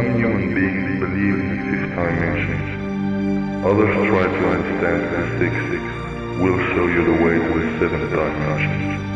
Some human beings believe in fifth dimensions. Others try to understand the sixth. We'll show you the way to the seventh dimension.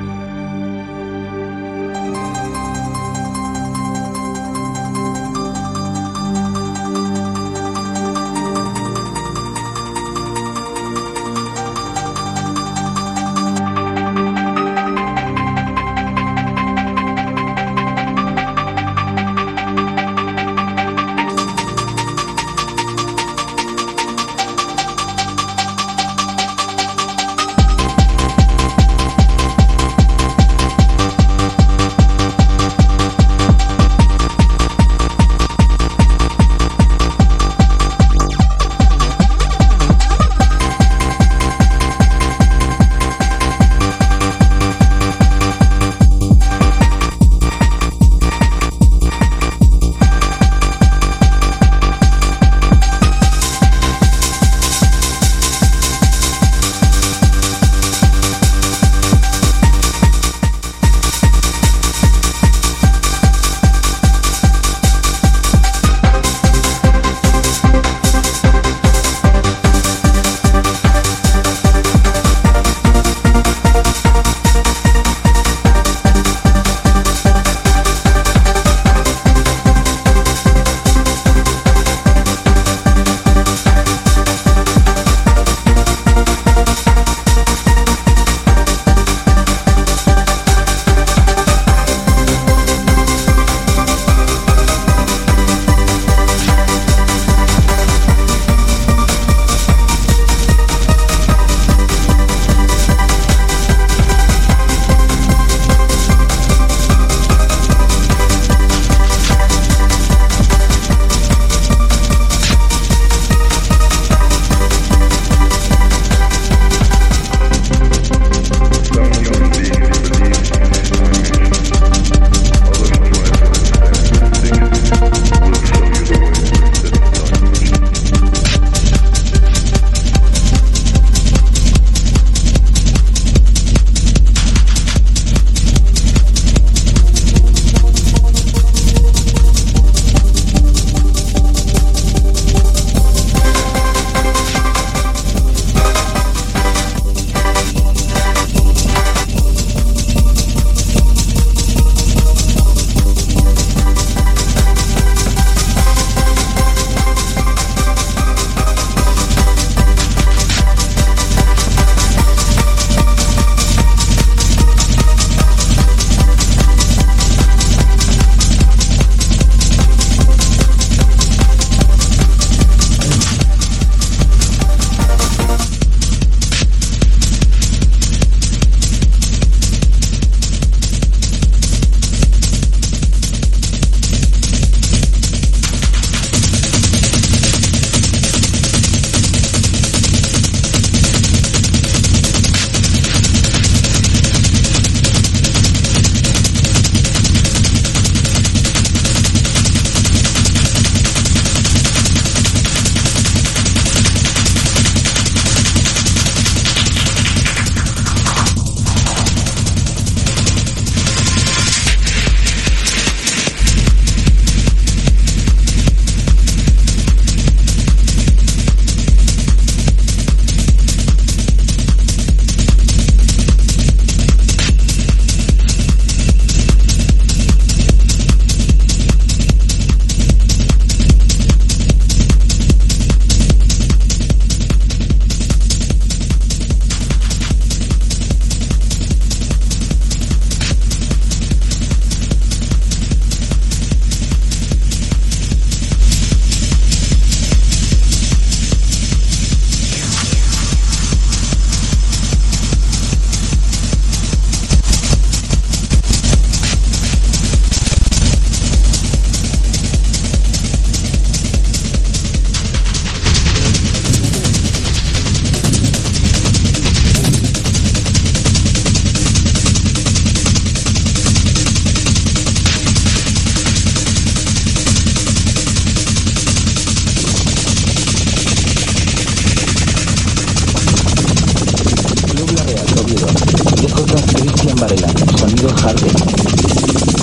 Harvey.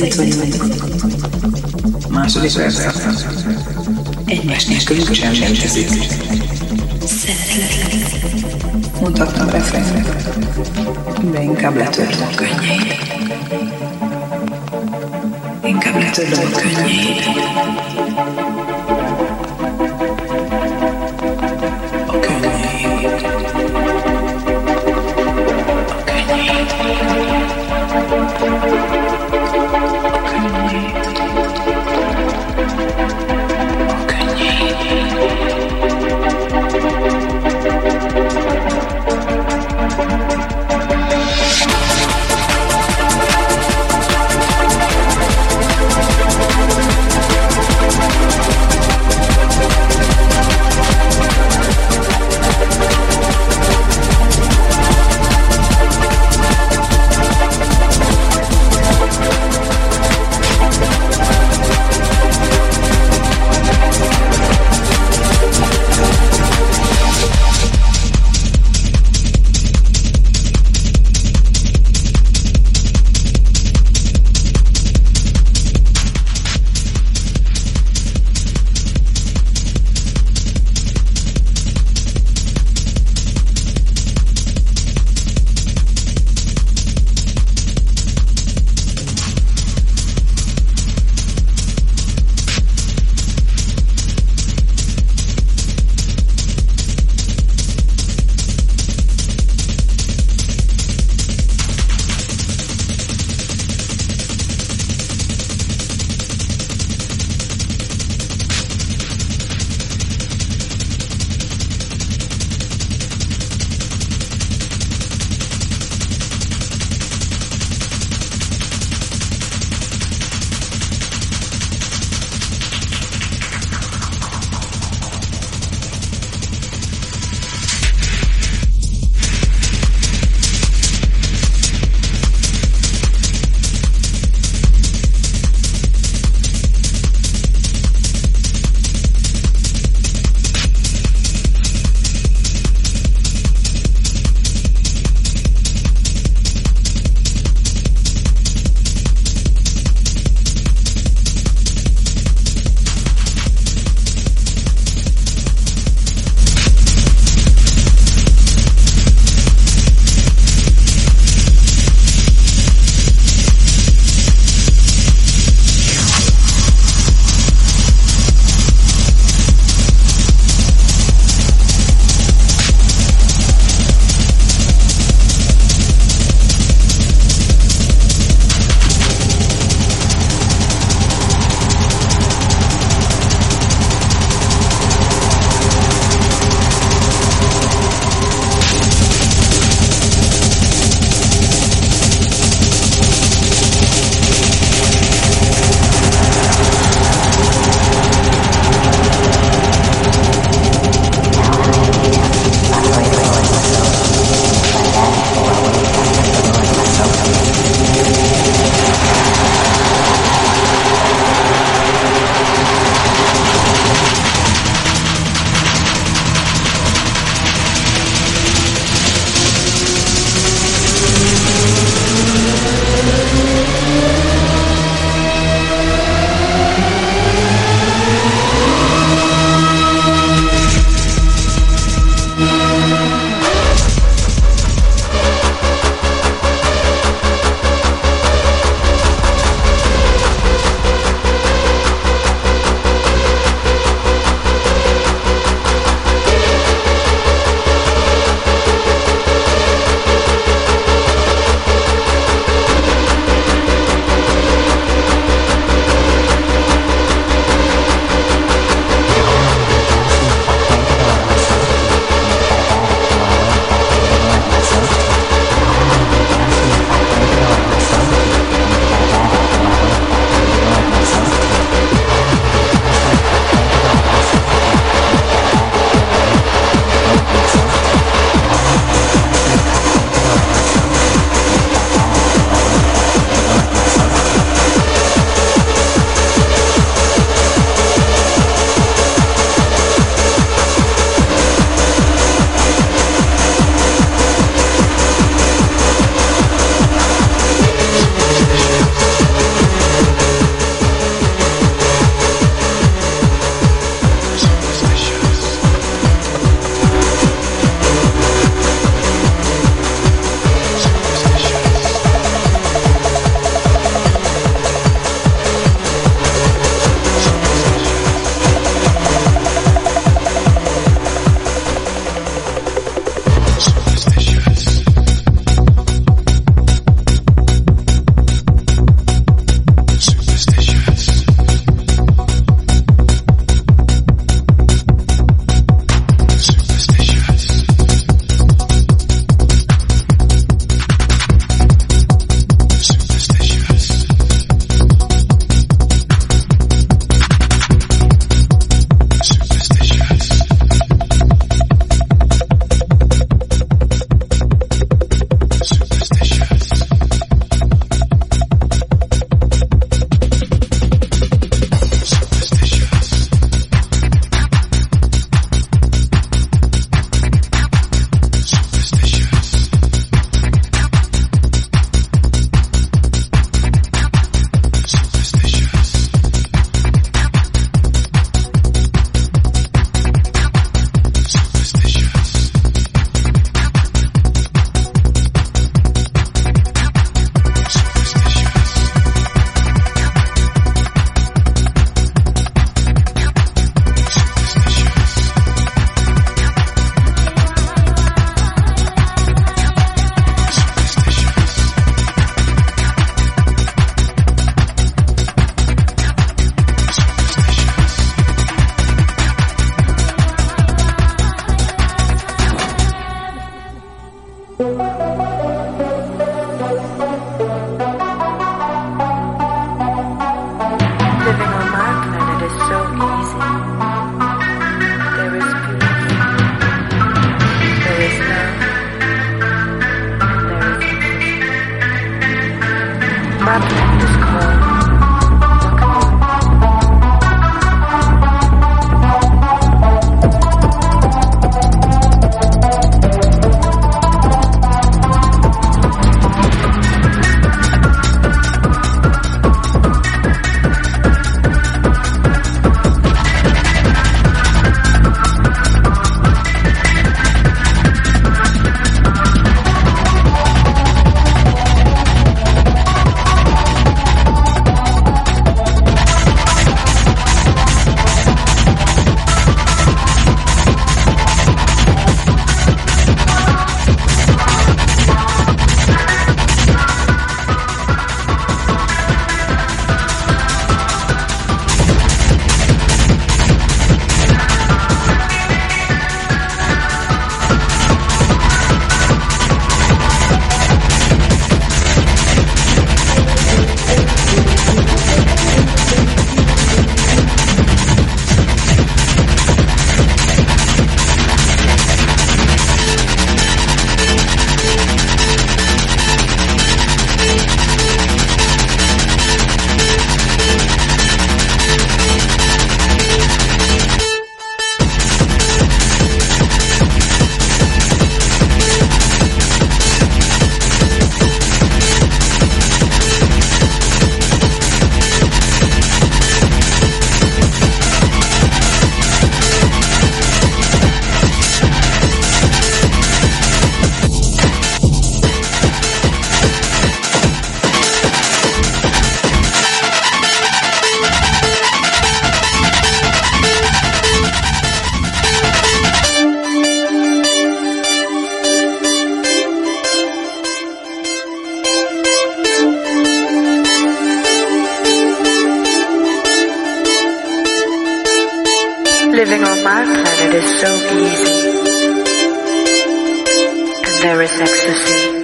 Nézzük vagyunk. Második perc. Egymás nélkül sem sem teszik. Szeretlek. Mutattam reflexnek, de inkább letörtem könnyeit. Inkább letörtem a könnyeit. Living on my planet is so easy. And there is ecstasy.